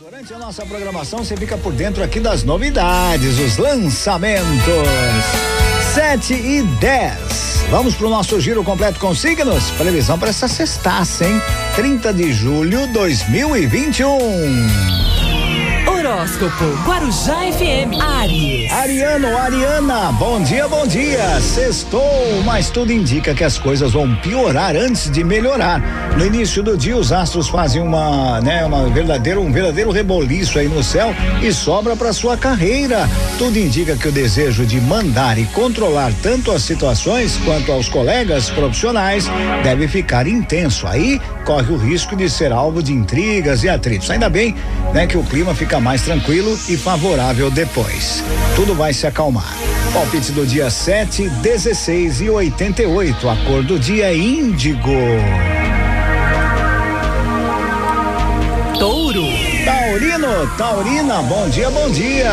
Durante a nossa programação, você fica por dentro aqui das novidades, os lançamentos. 7 e 10. Vamos para o nosso giro completo com signos. Previsão para essa sextaça, hein? 30 de julho 2021. Horóscopo Guarujá FM Aries. Ariano, Ariana, bom dia, bom dia. Sextou, mas tudo indica que as coisas vão piorar antes de melhorar. No início do dia, os astros fazem uma, né, uma verdadeiro, um verdadeiro reboliço aí no céu e sobra para sua carreira. Tudo indica que o desejo de mandar e controlar tanto as situações quanto aos colegas profissionais deve ficar intenso. Aí corre o risco de ser alvo de intrigas e atritos. Ainda bem, né, que o clima fica mais tranquilo e favorável depois. Tudo vai se acalmar. Palpite do dia 7, 16 e 88. A cor do dia é índigo. Taurino, Taurina, bom dia, bom dia.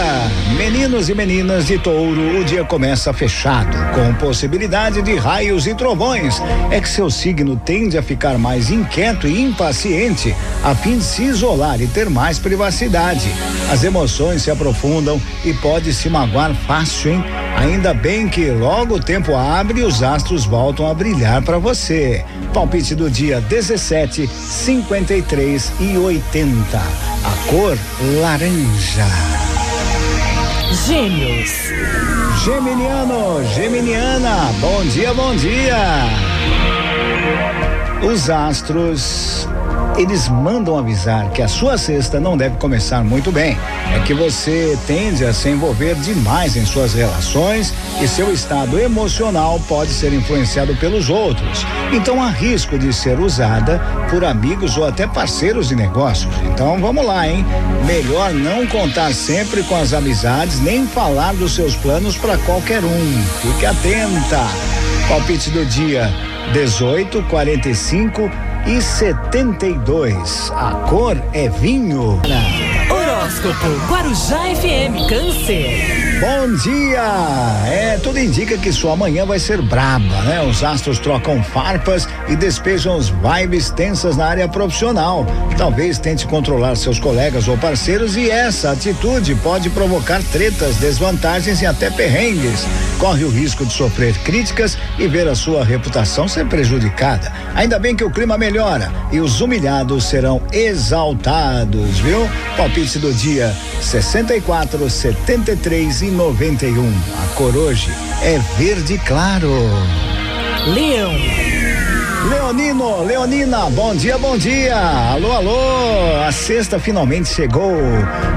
Meninos e meninas de touro, o dia começa fechado, com possibilidade de raios e trovões. É que seu signo tende a ficar mais inquieto e impaciente, a fim de se isolar e ter mais privacidade. As emoções se aprofundam e pode se magoar fácil, hein? Ainda bem que logo o tempo abre e os astros voltam a brilhar para você. Palpite do dia 17, 53 e 80. A cor laranja. Gêmeos. Geminiano, Geminiana, bom dia, bom dia. Os astros eles mandam avisar que a sua sexta não deve começar muito bem. É que você tende a se envolver demais em suas relações e seu estado emocional pode ser influenciado pelos outros. Então há risco de ser usada por amigos ou até parceiros de negócios. Então vamos lá, hein? Melhor não contar sempre com as amizades, nem falar dos seus planos para qualquer um. Fique atenta. Palpite do dia 18, 45 e 72. A cor é vinho. Horóscopo Guarujá FM Câncer. Bom dia! É, tudo indica que sua manhã vai ser braba, né? Os astros trocam farpas e despejam os vibes tensas na área profissional. Talvez tente controlar seus colegas ou parceiros e essa atitude pode provocar tretas, desvantagens e até perrengues. Corre o risco de sofrer críticas e ver a sua reputação ser prejudicada. Ainda bem que o clima melhora e os humilhados serão exaltados, viu? Palpite do dia 64, 73 e 91. A cor hoje é verde claro. Leão. Leonino, Leonina, bom dia, bom dia. Alô, alô. A sexta finalmente chegou,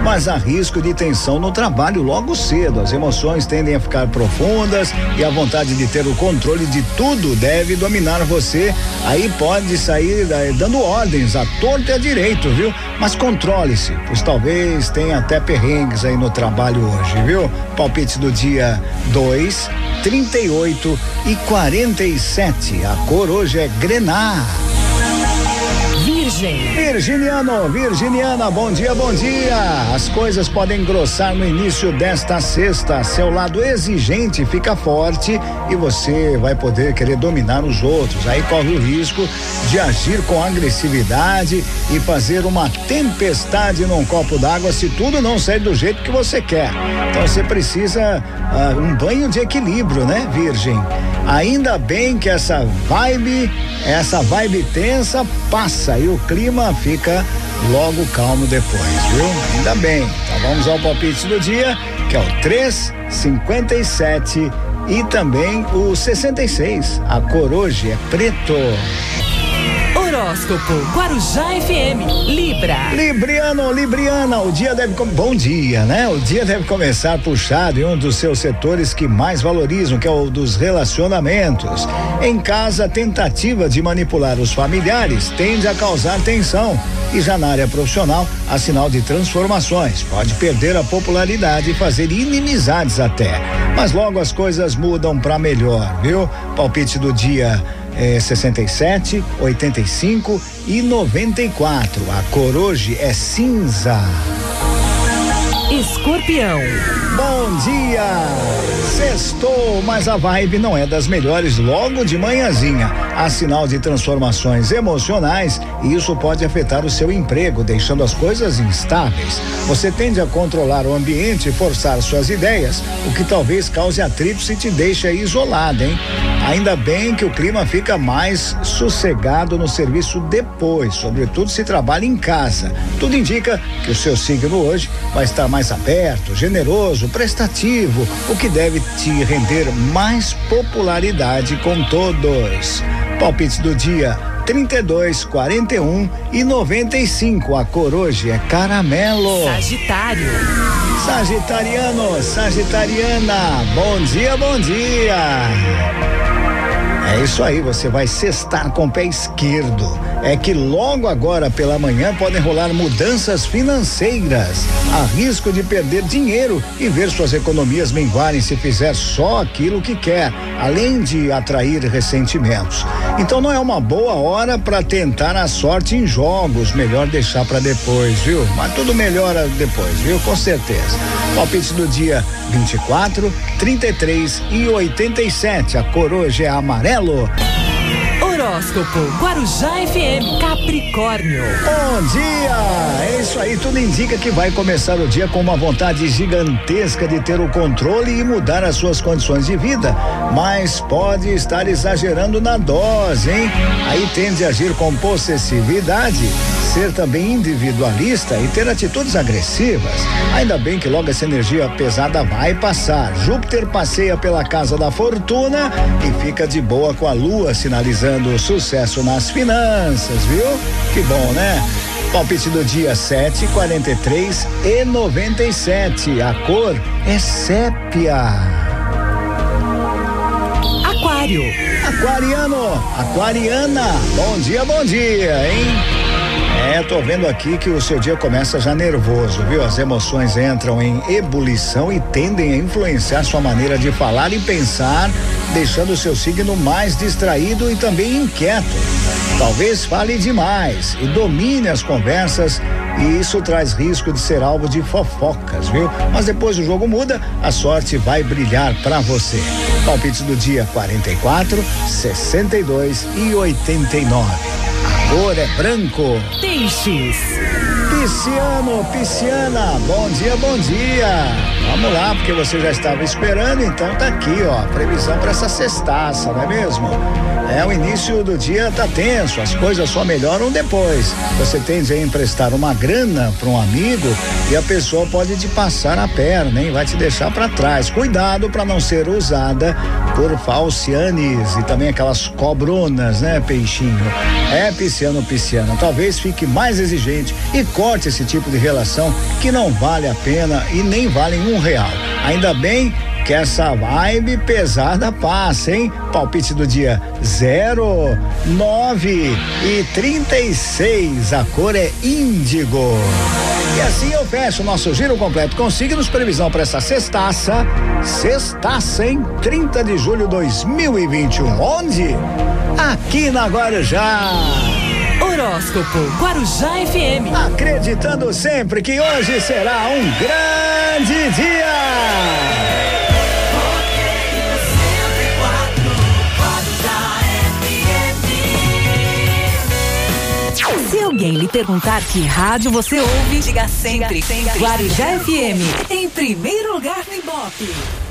mas há risco de tensão no trabalho logo cedo. As emoções tendem a ficar profundas e a vontade de ter o controle de tudo deve dominar você. Aí pode sair eh, dando ordens a torto e a direito, viu? Mas controle-se, pois talvez tenha até perrengues aí no trabalho hoje, viu? Palpite do dia 2, 38 e 47. A cor hoje é grená. Virgem. Virginiano, Virginiana, bom dia, bom dia. As coisas podem engrossar no início desta sexta. Seu lado exigente fica forte e você vai poder querer dominar os outros. Aí corre o risco de agir com agressividade e fazer uma tempestade num copo d'água se tudo não sair do jeito que você quer. Então você precisa uh, um banho de equilíbrio, né, Virgem? Ainda bem que essa vibe, essa vibe tensa passa e o clima fica logo calmo depois, viu? Ainda bem. Então vamos ao palpite do dia, que é o 357 e também o 66. A cor hoje é preto. Horóscopo Guarujá FM Libra. Libriano, Libriana, o dia deve bom dia, né? O dia deve começar puxado em um dos seus setores que mais valorizam, que é o dos relacionamentos. Em casa, a tentativa de manipular os familiares tende a causar tensão. E já na área profissional, há sinal de transformações. Pode perder a popularidade e fazer inimizades até. Mas logo as coisas mudam para melhor, viu? Palpite do dia é, 67, 85 e 94. A cor hoje é cinza. Escorpião. Bom dia! Sextou, mas a vibe não é das melhores logo de manhãzinha. Há sinal de transformações emocionais e isso pode afetar o seu emprego, deixando as coisas instáveis. Você tende a controlar o ambiente e forçar suas ideias, o que talvez cause atritos e te deixe isolado, hein? Ainda bem que o clima fica mais sossegado no serviço depois, sobretudo se trabalha em casa. Tudo indica que o seu signo hoje vai estar mais aberto, generoso, prestativo, o que deve te render mais popularidade com todos. Palpites do dia 32, 41 e 95. A cor hoje é caramelo. Sagitário. Sagitariano, Sagitariana, bom dia, bom dia. É isso aí, você vai cestar com o pé esquerdo. É que logo agora pela manhã podem rolar mudanças financeiras. Há risco de perder dinheiro e ver suas economias menguarem se fizer só aquilo que quer, além de atrair ressentimentos. Então não é uma boa hora para tentar a sorte em jogos, melhor deixar para depois, viu? Mas tudo melhora depois, viu? Com certeza. Palpite do dia 24, 33 e 87. A cor hoje é amarelo. Horóscopo Guarujá FM Capricórnio. Bom dia! É isso aí, tudo indica que vai começar o dia com uma vontade gigantesca de ter o controle e mudar as suas condições de vida, mas pode estar exagerando na dose, hein? Aí tende a agir com possessividade ser também individualista e ter atitudes agressivas. Ainda bem que logo essa energia pesada vai passar. Júpiter passeia pela casa da fortuna e fica de boa com a lua, sinalizando sucesso nas finanças, viu? Que bom, né? Palpite do dia 7, 43 e 97. A cor é sépia. Aquário. Aquariano, aquariana. Bom dia, bom dia, hein? É, tô vendo aqui que o seu dia começa já nervoso, viu? As emoções entram em ebulição e tendem a influenciar sua maneira de falar e pensar, deixando o seu signo mais distraído e também inquieto. Talvez fale demais e domine as conversas e isso traz risco de ser alvo de fofocas, viu? Mas depois o jogo muda, a sorte vai brilhar para você. Palpite do dia 44, 62 e 89 cor é branco. Peixes. Pisciano, pisciana, bom dia, bom dia. Vamos lá, porque você já estava esperando, então tá aqui, ó, previsão para essa sextaça, não é mesmo? É, o início do dia tá tenso, as coisas só melhoram depois. Você tende a emprestar uma grana para um amigo e a pessoa pode te passar a perna, hein? Vai te deixar para trás. Cuidado para não ser usada por falcianes e também aquelas cobronas, né, peixinho? É, pisciano, pisciana, talvez fique mais exigente e corte esse tipo de relação que não vale a pena e nem vale um real. Ainda bem que essa vibe pesada passa, hein? Palpite do dia 0, 9 e 36. A cor é índigo. E assim eu fecho o nosso giro completo com signos previsão para essa sextaça. Sextaça, hein? 30 de julho de 2021. Onde? Aqui na Guarujá. Horóscopo Guarujá FM. Acreditando sempre que hoje será um grande dia. Se alguém lhe perguntar que rádio você ouve, diga sempre, diga sempre. Guarujá FM, em primeiro lugar no Ibope.